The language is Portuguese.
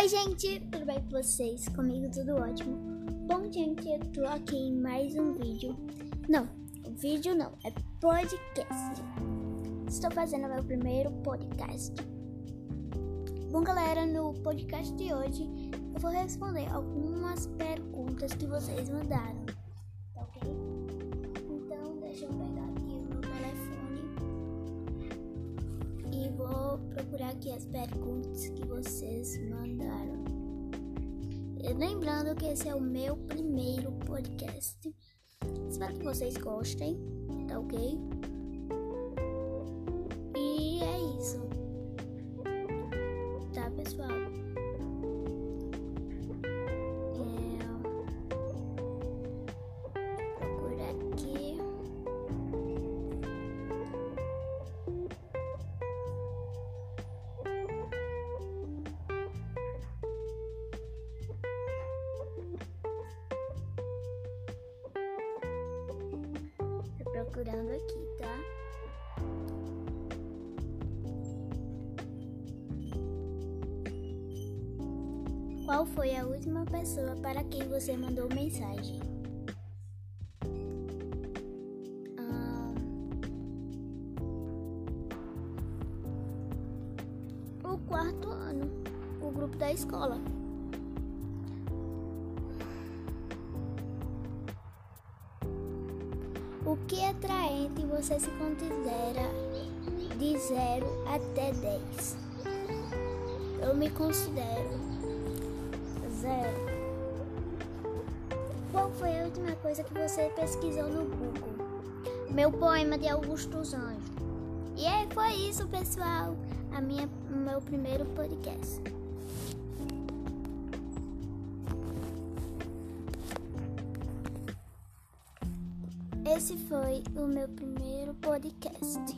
Oi, gente, tudo bem com vocês? Comigo tudo ótimo. Bom, gente, eu tô aqui em mais um vídeo. Não, vídeo não, é podcast. Estou fazendo meu primeiro podcast. Bom, galera, no podcast de hoje eu vou responder algumas perguntas que vocês mandaram. Tá ok? Então, deixa eu pegar aqui o meu telefone e vou procurar aqui as perguntas que vocês lembrando que esse é o meu primeiro podcast. Espero que vocês gostem, tá ok? E é isso. Procurando aqui, tá? Qual foi a última pessoa para quem você mandou mensagem? Ah, o quarto ano, o grupo da escola. O que é atraente você se considera de 0 até 10? Eu me considero zero. Qual foi a última coisa que você pesquisou no Google? Meu poema de Augusto Anjos. E aí foi isso, pessoal. A minha, meu primeiro podcast. Esse foi o meu primeiro podcast.